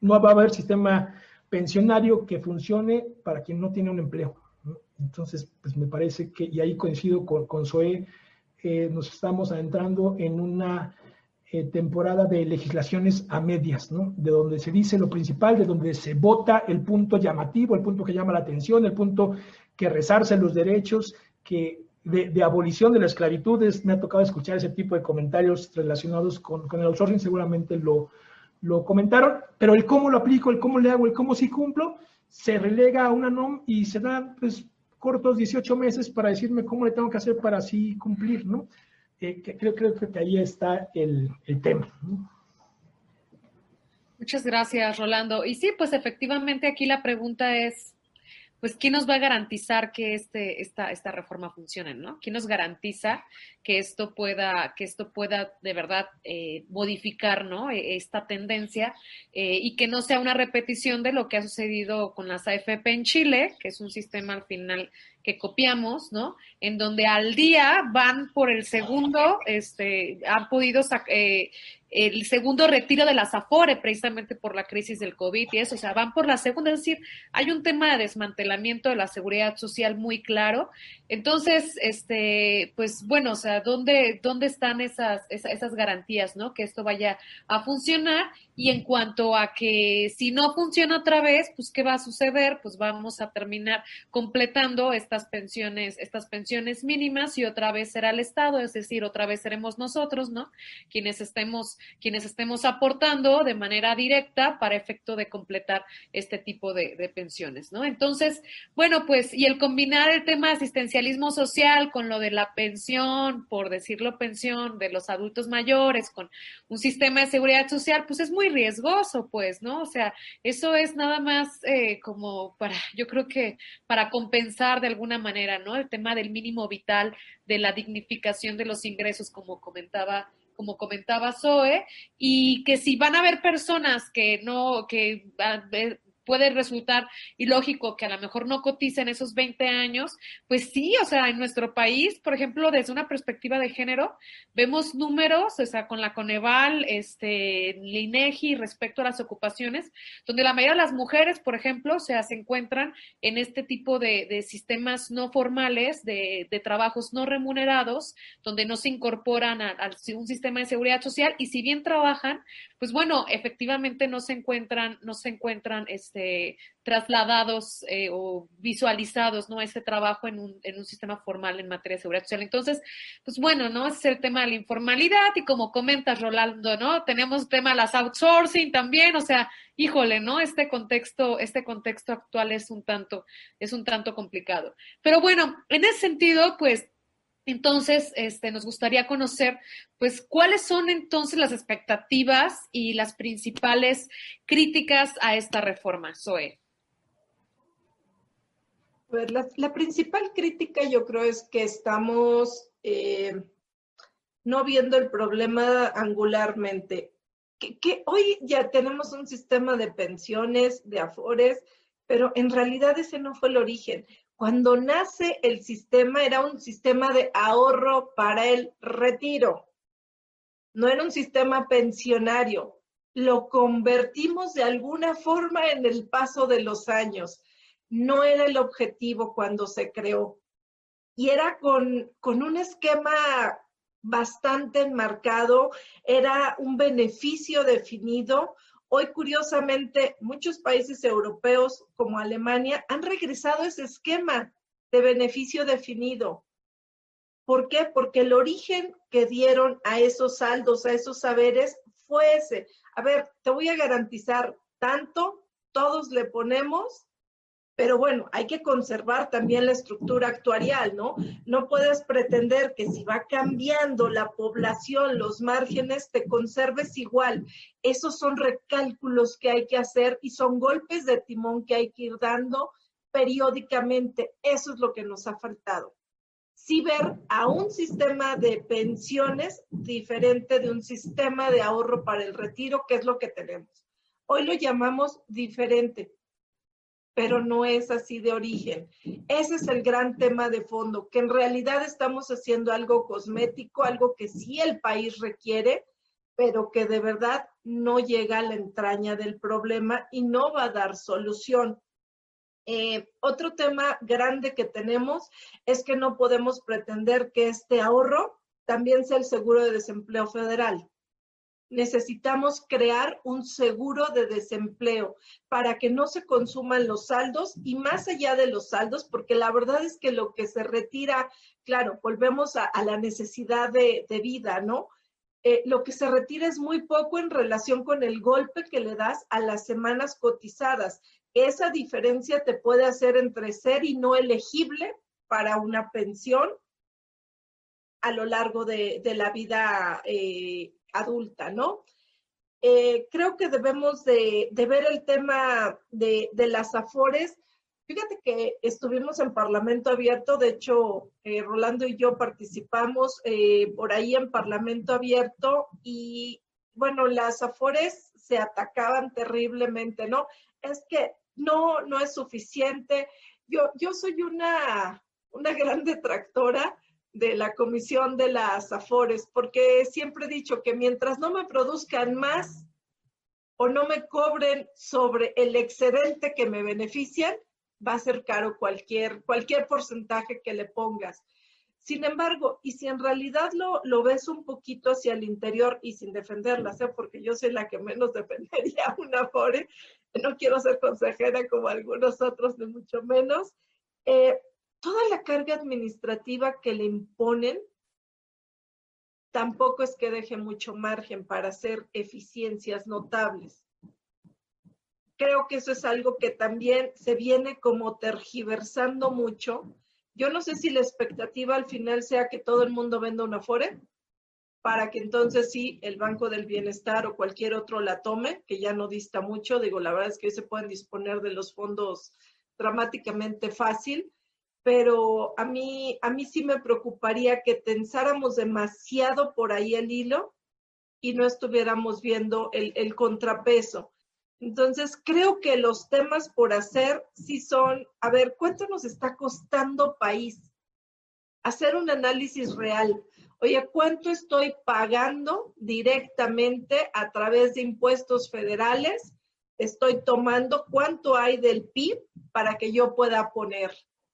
no va a haber sistema pensionario que funcione para quien no tiene un empleo. Entonces, pues me parece que, y ahí coincido con, con Zoe, eh, nos estamos adentrando en una eh, temporada de legislaciones a medias, ¿no? De donde se dice lo principal, de donde se vota el punto llamativo, el punto que llama la atención, el punto que resarce los derechos, que de, abolición de la esclavitud. me ha tocado escuchar ese tipo de comentarios relacionados con, con el outsourcing, seguramente lo, lo comentaron, pero el cómo lo aplico, el cómo le hago, el cómo sí cumplo, se relega a una NOM y se dan pues, cortos 18 meses para decirme cómo le tengo que hacer para así cumplir, ¿no? Creo, creo, que ahí está el, el tema. Muchas gracias, Rolando. Y sí, pues efectivamente aquí la pregunta es, pues, ¿quién nos va a garantizar que este, esta, esta reforma funcione, ¿no? ¿Quién nos garantiza que esto pueda, que esto pueda de verdad eh, modificar, ¿no? E, esta tendencia eh, y que no sea una repetición de lo que ha sucedido con las AFP en Chile, que es un sistema al final que copiamos, ¿no? En donde al día van por el segundo, este, han podido eh, el segundo retiro de las AFORE precisamente por la crisis del COVID y eso, o sea, van por la segunda, es decir, hay un tema de desmantelamiento de la seguridad social muy claro. Entonces, este, pues bueno, o sea, ¿dónde, dónde están esas, esas, garantías, ¿no? Que esto vaya a funcionar y en cuanto a que si no funciona otra vez, pues ¿qué va a suceder? Pues vamos a terminar completando estas pensiones, estas pensiones mínimas y otra vez será el Estado, es decir, otra vez seremos nosotros, ¿no? Quienes estemos, quienes estemos aportando de manera directa para efecto de completar este tipo de, pensiones, ¿no? Entonces, bueno, pues, y el combinar el tema de asistencialismo social con lo de la pensión, por decirlo pensión, de los adultos mayores, con un sistema de seguridad social, pues es muy riesgoso, pues, ¿no? O sea, eso es nada más eh, como para, yo creo que para compensar de alguna manera, ¿no? El tema del mínimo vital, de la dignificación de los ingresos, como comentaba como comentaba Zoe, y que si van a haber personas que no, que puede resultar ilógico que a lo mejor no coticen esos 20 años, pues sí, o sea, en nuestro país, por ejemplo, desde una perspectiva de género, vemos números, o sea, con la Coneval, este, el INEGI respecto a las ocupaciones, donde la mayoría de las mujeres, por ejemplo, o sea, se encuentran en este tipo de, sistemas no formales, de, de, trabajos no remunerados, donde no se incorporan a, a un sistema de seguridad social y si bien trabajan, pues bueno, efectivamente no se encuentran, no se encuentran, este, este, trasladados eh, o visualizados, ¿no? Ese trabajo en un, en un sistema formal en materia de seguridad social. Entonces, pues bueno, ¿no? Ese es el tema de la informalidad y como comentas, Rolando, ¿no? Tenemos tema de las outsourcing también, o sea, híjole, ¿no? Este contexto, este contexto actual es un tanto, es un tanto complicado. Pero bueno, en ese sentido, pues entonces, este, nos gustaría conocer, pues, cuáles son entonces las expectativas y las principales críticas a esta reforma, Zoe. La, principal crítica yo creo es que estamos eh, no viendo el problema angularmente. que, hoy ya tenemos un sistema de pensiones, de afores, pero en realidad ese no fue el origen. Cuando nace el sistema era un sistema de ahorro para el retiro, no era un sistema pensionario. Lo convertimos de alguna forma en el paso de los años. No era el objetivo cuando se creó. Y era con, con un esquema bastante enmarcado, era un beneficio definido, Hoy, curiosamente, muchos países europeos como Alemania han regresado a ese esquema de beneficio definido. ¿Por qué? Porque el origen que dieron a esos saldos, a esos saberes, fue ese. A ver, te voy a garantizar tanto, todos le ponemos, pero bueno, hay que conservar también la estructura actuarial, ¿no? No puedes pretender que si va cambiando la población, los márgenes, te conserves igual. Esos son recálculos que hay que hacer y son golpes de timón que hay que ir dando periódicamente. Eso es lo que nos ha faltado. Sí ver a un sistema de pensiones diferente de un sistema de ahorro para el retiro, que es lo que tenemos. Hoy lo llamamos diferente, pero no es así de origen. Ese es el gran tema de fondo, que en realidad estamos haciendo algo cosmético, algo que sí el país requiere, pero que de verdad no llega a la entraña del problema y no va a dar solución. Eh, otro tema grande que tenemos es que no podemos pretender que este ahorro también sea el seguro de desempleo federal. Necesitamos crear un seguro de desempleo para que no se consuman los saldos y más allá de los saldos, porque la verdad es que lo que se retira, claro, volvemos a, la necesidad de, vida, ¿no? Eh, lo que se retira es muy poco en relación con el golpe que le das a las semanas cotizadas esa diferencia te puede hacer entre ser y no elegible para una pensión a lo largo de, la vida eh, adulta, ¿no? Eh, creo que debemos de, ver el tema de, las afores. Fíjate que estuvimos en Parlamento Abierto, de hecho, eh, Rolando y yo participamos por ahí en Parlamento Abierto y, bueno, las afores se atacaban terriblemente, ¿no? Es que no, no es suficiente. Yo, yo soy una, una gran detractora de la Comisión de las Afores, porque siempre he dicho que mientras no me produzcan más o no me cobren sobre el excedente que me benefician, va a ser caro cualquier, cualquier porcentaje que le pongas. Sin embargo, y si en realidad lo, lo ves un poquito hacia el interior y sin defenderla, ¿eh? porque yo soy la que menos defendería una Afore, no quiero ser consejera como algunos otros, ni mucho menos. Eh, toda la carga administrativa que le imponen tampoco es que deje mucho margen para hacer eficiencias notables. Creo que eso es algo que también se viene como tergiversando mucho. Yo no sé si la expectativa al final sea que todo el mundo venda una FORE, para que entonces sí el Banco del Bienestar o cualquier otro la tome, que ya no dista mucho. Digo, la verdad es que hoy se pueden disponer de los fondos dramáticamente fácil, pero a mí, a mí sí me preocuparía que tensáramos demasiado por ahí el hilo y no estuviéramos viendo el, el contrapeso. Entonces, creo que los temas por hacer sí son, a ver, ¿cuánto nos está costando país? Hacer un análisis real Oye, ¿cuánto estoy pagando directamente a través de impuestos federales? Estoy tomando cuánto hay del PIB para que yo pueda poner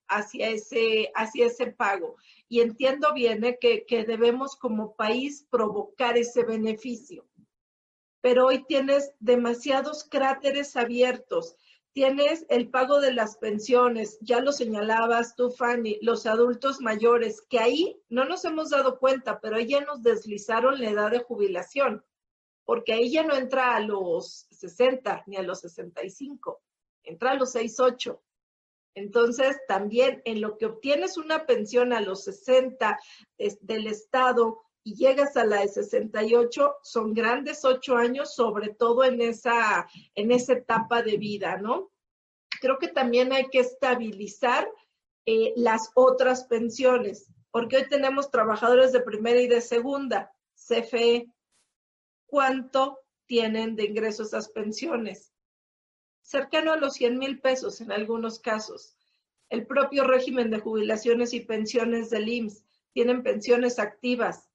hacia ese, hacia ese pago. Y entiendo bien ¿eh? que, que debemos como país provocar ese beneficio. Pero hoy tienes demasiados cráteres abiertos Tienes el pago de las pensiones, ya lo señalabas tú, Fanny, los adultos mayores, que ahí no nos hemos dado cuenta, pero ahí ya nos deslizaron la edad de jubilación, porque ahí ya no entra a los 60 ni a los 65, entra a los 68. Entonces, también en lo que obtienes una pensión a los 60 del Estado, y llegas a la de 68, son grandes ocho años, sobre todo en esa, en esa etapa de vida, ¿no? Creo que también hay que estabilizar eh, las otras pensiones, porque hoy tenemos trabajadores de primera y de segunda, CFE. ¿Cuánto tienen de ingreso esas pensiones? Cercano a los 100 mil pesos en algunos casos. El propio régimen de jubilaciones y pensiones del IMSS tienen pensiones activas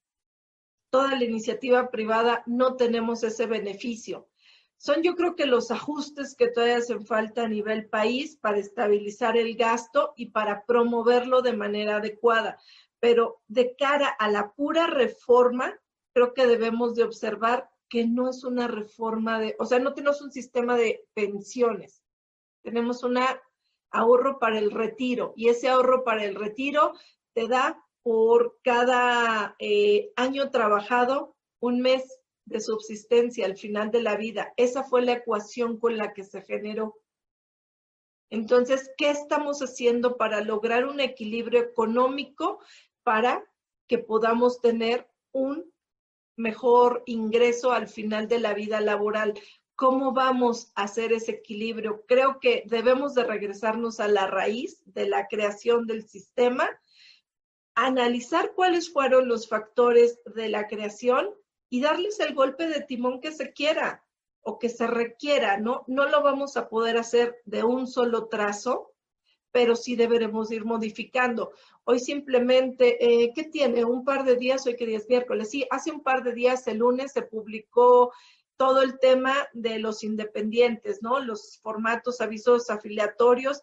toda la iniciativa privada no tenemos ese beneficio. Son yo creo que los ajustes que todavía hacen falta a nivel país para estabilizar el gasto y para promoverlo de manera adecuada. Pero de cara a la pura reforma, creo que debemos de observar que no es una reforma de, o sea, no tenemos un sistema de pensiones. Tenemos un ahorro para el retiro y ese ahorro para el retiro te da por cada eh, año trabajado, un mes de subsistencia al final de la vida. Esa fue la ecuación con la que se generó. Entonces, ¿qué estamos haciendo para lograr un equilibrio económico para que podamos tener un mejor ingreso al final de la vida laboral? ¿Cómo vamos a hacer ese equilibrio? Creo que debemos de regresarnos a la raíz de la creación del sistema, analizar cuáles fueron los factores de la creación y darles el golpe de timón que se quiera o que se requiera, ¿no? No lo vamos a poder hacer de un solo trazo, pero sí deberemos ir modificando. Hoy simplemente, eh, ¿qué tiene? Un par de días, hoy que día es miércoles, sí, hace un par de días, el lunes, se publicó todo el tema de los independientes, ¿no? Los formatos, avisos afiliatorios.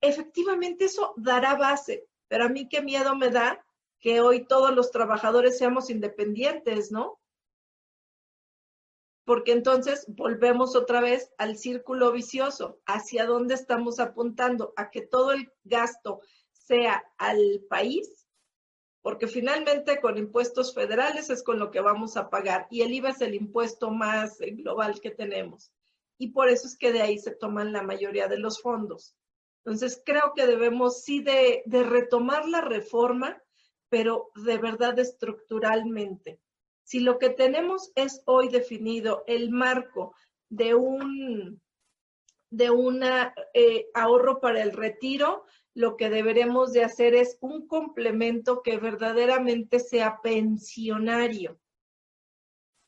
Efectivamente, eso dará base, pero a mí qué miedo me da que hoy todos los trabajadores seamos independientes, ¿no? Porque entonces volvemos otra vez al círculo vicioso. ¿Hacia dónde estamos apuntando? A que todo el gasto sea al país, porque finalmente con impuestos federales es con lo que vamos a pagar y el IVA es el impuesto más eh, global que tenemos. Y por eso es que de ahí se toman la mayoría de los fondos. Entonces creo que debemos sí de, de retomar la reforma, pero de verdad estructuralmente si lo que tenemos es hoy definido el marco de un de eh, ahorro para el retiro, lo que deberemos de hacer es un complemento que verdaderamente sea pensionario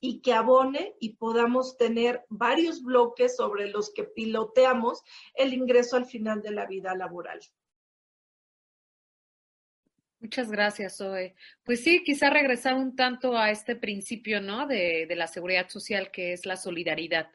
y que abone y podamos tener varios bloques sobre los que piloteamos el ingreso al final de la vida laboral. Muchas gracias, Zoe. Pues sí, quizá regresar un tanto a este principio, ¿no? De, de la seguridad social, que es la solidaridad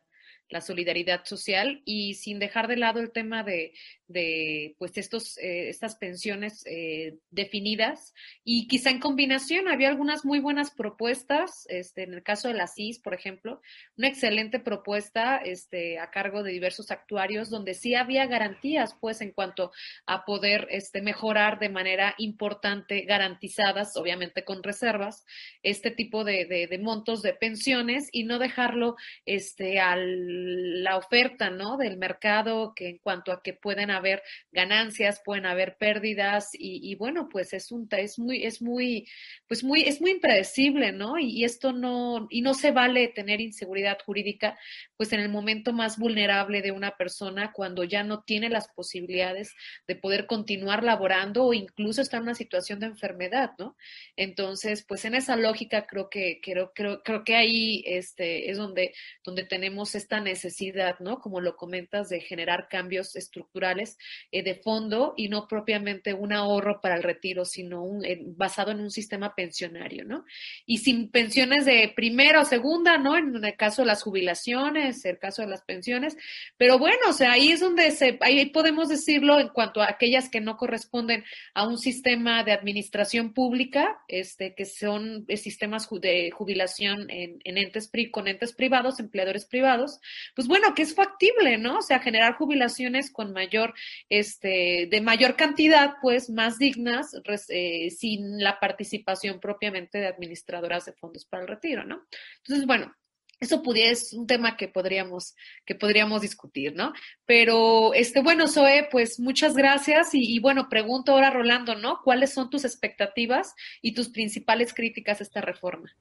la solidaridad social y sin dejar de lado el tema de, de pues estos, eh, estas pensiones eh, definidas. Y quizá en combinación había algunas muy buenas propuestas, este, en el caso de la CIS, por ejemplo, una excelente propuesta este, a cargo de diversos actuarios donde sí había garantías pues en cuanto a poder este, mejorar de manera importante, garantizadas, obviamente con reservas, este tipo de, de, de montos de pensiones y no dejarlo este, al, la oferta ¿no? del mercado que en cuanto a que pueden haber ganancias, pueden haber pérdidas y, bueno, pues es un es muy es muy pues muy es muy impredecible, ¿no? Y, esto no y no se vale tener inseguridad jurídica pues en el momento más vulnerable de una persona cuando ya no tiene las posibilidades de poder continuar laborando o incluso está en una situación de enfermedad, ¿no? Entonces, pues en esa lógica creo que creo creo creo que ahí este es donde donde tenemos esta necesidad, ¿no? Como lo comentas de generar cambios estructurales eh, de fondo y no propiamente un ahorro para el retiro, sino un, eh, basado en un sistema pensionario, ¿no? Y sin pensiones de primera o segunda, ¿no? En el caso de las jubilaciones, el caso de las pensiones, pero bueno, o sea, ahí es donde se, ahí podemos decirlo en cuanto a aquellas que no corresponden a un sistema de administración pública, este, que son eh, sistemas de jubilación en, en entes, con entes privados, empleadores privados, pues bueno, que es factible, ¿no? O sea, generar jubilaciones con mayor este, de mayor cantidad, pues más dignas, eh, sin la participación propiamente de administradoras de fondos para el retiro, ¿no? Entonces, bueno, eso pudiera, es un tema que podríamos, que podríamos discutir, ¿no? Pero, este, bueno, Zoe, pues muchas gracias y, y, bueno, pregunto ahora, Rolando, ¿no? ¿Cuáles son tus expectativas y tus principales críticas a esta reforma?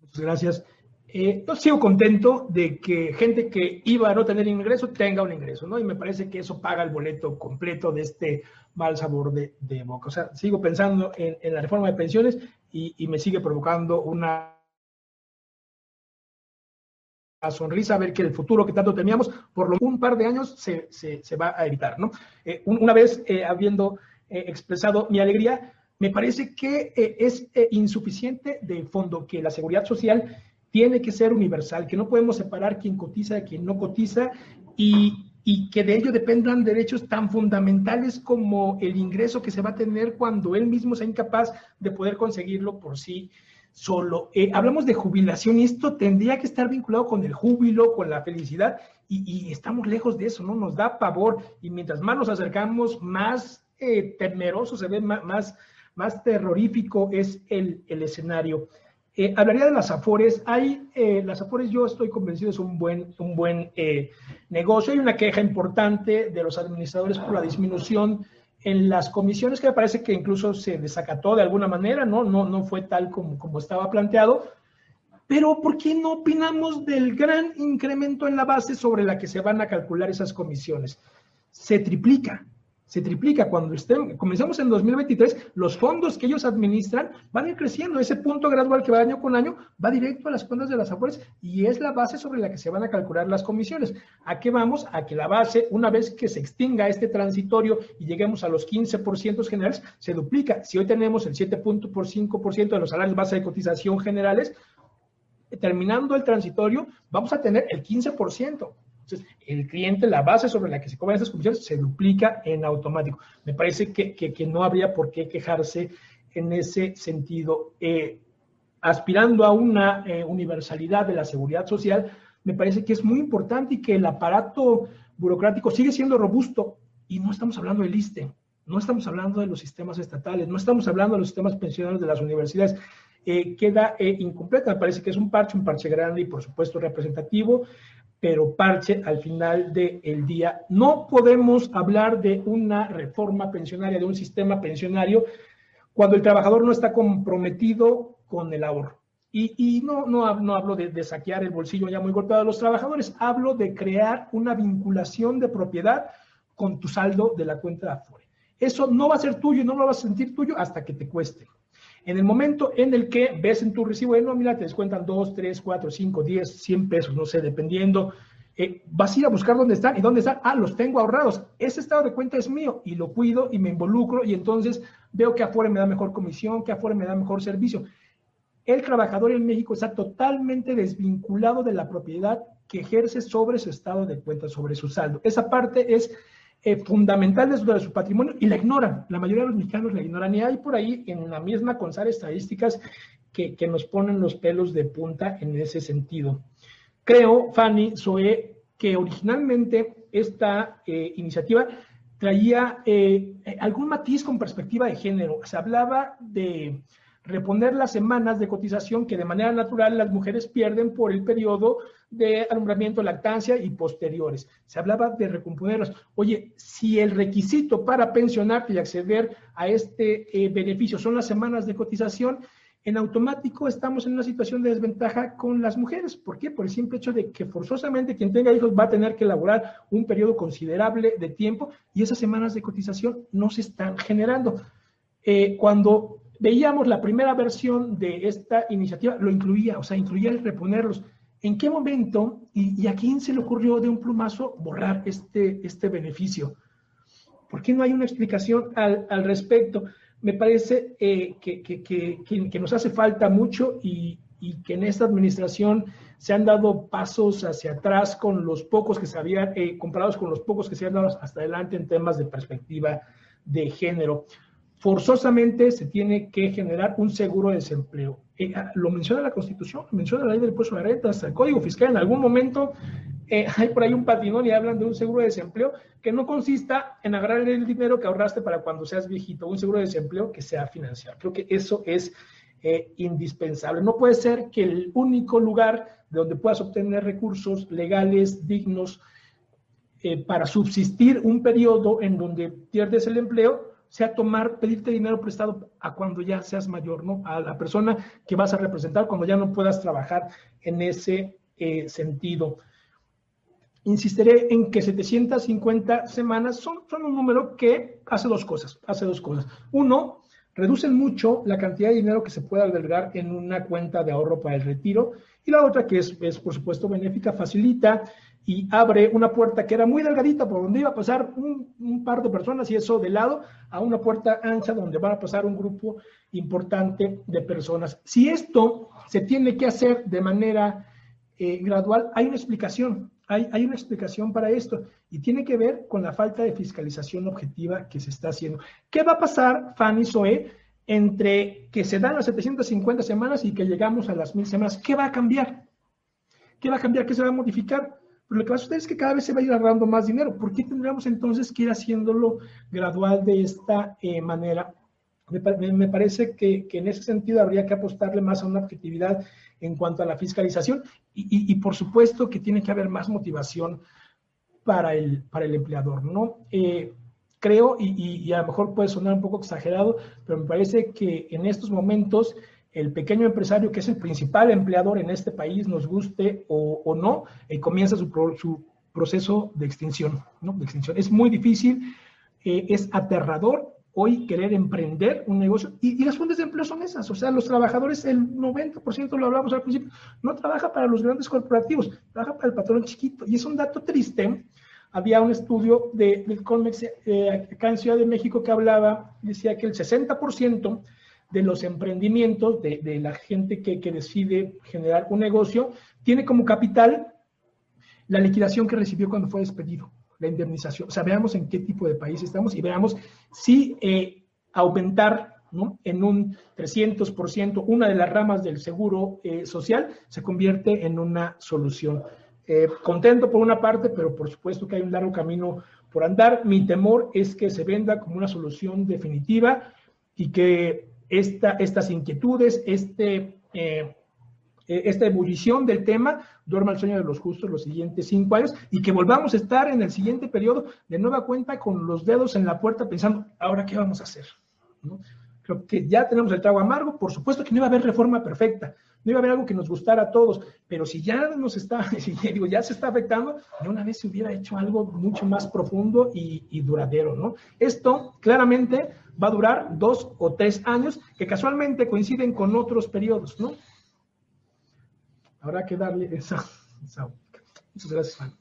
Muchas gracias. Eh, yo sigo contento de que gente que iba a no tener ingreso tenga un ingreso, ¿no? Y me parece que eso paga el boleto completo de este mal sabor de, boca. O sea, sigo pensando en, la reforma de pensiones y, me sigue provocando una sonrisa ver que el futuro que tanto temíamos, por lo un par de años se, va a evitar, ¿no? Eh, una vez eh, habiendo expresado mi alegría, me parece que es insuficiente de fondo que la seguridad social tiene que ser universal, que no podemos separar quién cotiza de quien no cotiza y, que de ello dependan derechos tan fundamentales como el ingreso que se va a tener cuando él mismo sea incapaz de poder conseguirlo por sí solo. Eh, hablamos de jubilación y esto tendría que estar vinculado con el júbilo, con la felicidad y, estamos lejos de eso, ¿no? Nos da pavor y mientras más nos acercamos, más eh, temeroso se ve, más, más terrorífico es el, el escenario. Eh, hablaría de las Afores. Hay, eh, las Afores, yo estoy convencido, es un buen, un buen eh, negocio. Hay una queja importante de los administradores por la disminución en las comisiones, que me parece que incluso se desacató de alguna manera, ¿no? No, no fue tal como, como estaba planteado. Pero, ¿por qué no opinamos del gran incremento en la base sobre la que se van a calcular esas comisiones? Se triplica se triplica. Cuando estén, comenzamos en 2023, los fondos que ellos administran van a ir creciendo. Ese punto gradual que va año con año va directo a las cuentas de las Afores y es la base sobre la que se van a calcular las comisiones. ¿A qué vamos? A que la base, una vez que se extinga este transitorio y lleguemos a los 15% generales, se duplica. Si hoy tenemos el 7.5% de los salarios base de cotización generales, terminando el transitorio, vamos a tener el 15%. Entonces, el cliente, la base sobre la que se cobran esas comisiones, se duplica en automático. Me parece que, que, no habría por qué quejarse en ese sentido. Eh, aspirando a una eh, universalidad de la seguridad social, me parece que es muy importante y que el aparato burocrático sigue siendo robusto. Y no estamos hablando del ISTE, no estamos hablando de los sistemas estatales, no estamos hablando de los sistemas pensionales de las universidades. Eh, queda incompleta. Me parece que es un parche, un parche grande y por supuesto representativo pero parche al final del día. No podemos hablar de una reforma pensionaria, de un sistema pensionario, cuando el trabajador no está comprometido con el ahorro. Y, no, no, no, hablo de, saquear el bolsillo ya muy golpeado de los trabajadores, hablo de crear una vinculación de propiedad con tu saldo de la cuenta de Afore. Eso no va a ser tuyo y no lo vas a sentir tuyo hasta que te cueste. En el momento en el que ves en tu recibo de nómina, te descuentan 2, 3, 4, 5, 10, 100 pesos, no sé, dependiendo. Eh, vas a ir a buscar dónde están y dónde están. Ah, los tengo ahorrados. Ese estado de cuenta es mío y lo cuido y me involucro y entonces veo que afuera me da mejor comisión, que afuera me da mejor servicio. El trabajador en México está totalmente desvinculado de la propiedad que ejerce sobre su estado de cuenta, sobre su saldo. Esa parte es eh, fundamentales de su patrimonio y la ignoran. La mayoría de los mexicanos la ignoran. Y hay por ahí en la misma CONSAR estadísticas que, que nos ponen los pelos de punta en ese sentido. Creo, Fanny, Zoe, que originalmente esta eh, iniciativa traía eh, algún matiz con perspectiva de género. Se hablaba de reponer las semanas de cotización que de manera natural las mujeres pierden por el periodo de alumbramiento, lactancia y posteriores. Se hablaba de recomponerlas. Oye, si el requisito para pensionarte y acceder a este eh, beneficio son las semanas de cotización, en automático estamos en una situación de desventaja con las mujeres. ¿Por qué? Por el simple hecho de que forzosamente quien tenga hijos va a tener que elaborar un periodo considerable de tiempo y esas semanas de cotización no se están generando. Eh, cuando veíamos la primera versión de esta iniciativa, lo incluía, o sea, incluía el reponerlos. ¿En qué momento y, a quién se le ocurrió de un plumazo borrar este, este beneficio? ¿Por qué no hay una explicación al, al respecto? Me parece eh, que, que, que, nos hace falta mucho y, y, que en esta administración se han dado pasos hacia atrás con los pocos que se habían, eh, comparados con los pocos que se han dado hasta adelante en temas de perspectiva de género forzosamente se tiene que generar un seguro de desempleo. Eh, ah, lo menciona la Constitución, menciona la ley del impuesto de rentas, el Código Fiscal. En algún momento eh, hay por ahí un patinón y hablan de un seguro de desempleo que no consista en agarrar el dinero que ahorraste para cuando seas viejito, un seguro de desempleo que sea financiado. Creo que eso es eh, indispensable. No puede ser que el único lugar de donde puedas obtener recursos legales, dignos, para subsistir un periodo en donde pierdes el empleo, sea tomar, pedirte dinero prestado a cuando ya seas mayor, ¿no? A la persona que vas a representar cuando ya no puedas trabajar en ese eh, sentido. Insistiré en que 750 semanas son, son un número que hace dos cosas, hace dos cosas. Uno, reducen mucho la cantidad de dinero que se puede albergar en una cuenta de ahorro para el retiro. Y la otra, que es, es por supuesto benéfica, facilita y abre una puerta que era muy delgadita por donde iba a pasar un, par de personas y eso de lado a una puerta ancha donde va a pasar un grupo importante de personas. Si esto se tiene que hacer de manera eh, gradual, hay una explicación, hay, hay, una explicación para esto y tiene que ver con la falta de fiscalización objetiva que se está haciendo. ¿Qué va a pasar, Fanny Zoe, entre que se dan las 750 semanas y que llegamos a las 1000 semanas? ¿Qué va a cambiar? ¿Qué va a cambiar? ¿Qué se va a modificar? Pero lo que va a suceder es que cada vez se va a ir ahorrando más dinero. ¿Por qué tendríamos entonces que ir haciéndolo gradual de esta eh, manera? Me, parece que, en ese sentido habría que apostarle más a una objetividad en cuanto a la fiscalización y, por supuesto que tiene que haber más motivación para el, para el empleador, ¿no? Eh, creo, y, a lo mejor puede sonar un poco exagerado, pero me parece que en estos momentos el pequeño empresario, que es el principal empleador en este país, nos guste o, no, eh, comienza su, proceso de extinción, ¿no? Extinción. Es muy difícil, eh, es aterrador hoy querer emprender un negocio y, las fuentes de empleo son esas, o sea, los trabajadores, el 90% lo hablamos al principio, no trabaja para los grandes corporativos, trabaja para el patrón chiquito y es un dato triste. Había un estudio de, del CONMEX eh, acá en Ciudad de México que hablaba, decía que el 60% de los emprendimientos, de, de la gente que, que decide generar un negocio, tiene como capital la liquidación que recibió cuando fue despedido, la indemnización. O sea, veamos en qué tipo de país estamos y veamos si eh, aumentar ¿no? en un 300% una de las ramas del seguro eh, social se convierte en una solución. Eh, contento por una parte, pero por supuesto que hay un largo camino por andar. Mi temor es que se venda como una solución definitiva y que esta, estas inquietudes, este eh, esta ebullición del tema duerma el sueño de los justos los siguientes cinco años y que volvamos a estar en el siguiente periodo de nueva cuenta con los dedos en la puerta pensando, ahora qué vamos a hacer. Creo que ya tenemos el trago amargo, por supuesto que no iba a haber reforma perfecta, no iba a haber algo que nos gustara a todos, pero si ya nos está, digo, ya se está afectando, de una vez se hubiera hecho algo mucho más profundo y duradero, ¿no? Esto claramente va a durar dos o tres años que casualmente coinciden con otros periodos, ¿no? habrá que darle esa, esa. Muchas gracias, Juan.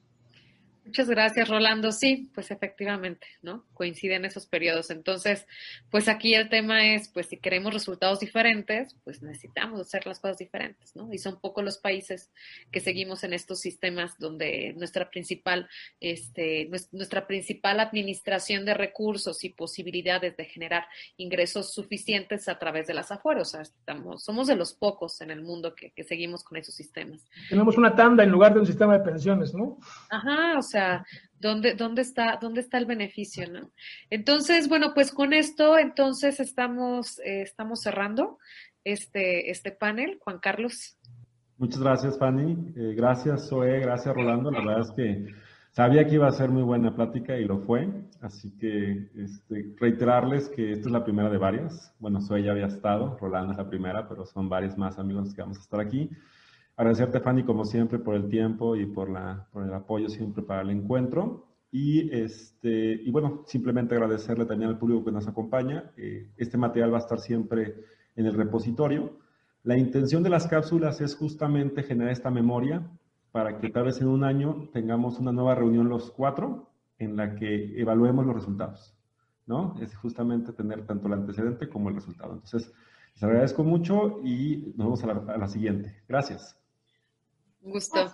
Muchas gracias, Rolando. Sí, pues efectivamente, ¿no? Coinciden esos periodos. Entonces, pues aquí el tema es, pues si queremos resultados diferentes, pues necesitamos hacer las cosas diferentes, ¿no? Y son pocos los países que seguimos en estos sistemas donde nuestra principal, este, nuestra principal administración de recursos y posibilidades de generar ingresos suficientes a través de las afueras. O sea, estamos, somos de los pocos en el mundo que, que seguimos con esos sistemas. Tenemos una tanda en lugar de un sistema de pensiones, ¿no? Ajá, o sea, sea, ¿dónde, dónde, está, dónde está el beneficio? ¿no? Entonces, bueno, pues con esto, entonces estamos, eh, estamos cerrando este, este panel. Juan Carlos. Muchas gracias, Fanny. Eh, gracias, Zoe. Gracias, Rolando. La verdad es que sabía que iba a ser muy buena plática y lo fue. Así que este, reiterarles que esta es la primera de varias. Bueno, Zoe ya había estado, Rolando es la primera, pero son varios más amigos que vamos a estar aquí. Agradecerte, Fanny, como siempre, por el tiempo y por, la, por el apoyo siempre para el encuentro. Y, este, y bueno, simplemente agradecerle también al público que nos acompaña. Eh, este material va a estar siempre en el repositorio. La intención de las cápsulas es justamente generar esta memoria para que tal vez en un año tengamos una nueva reunión los cuatro en la que evaluemos los resultados. ¿no? Es justamente tener tanto el antecedente como el resultado. Entonces, les agradezco mucho y nos vemos a la, a la siguiente. Gracias. Gusto.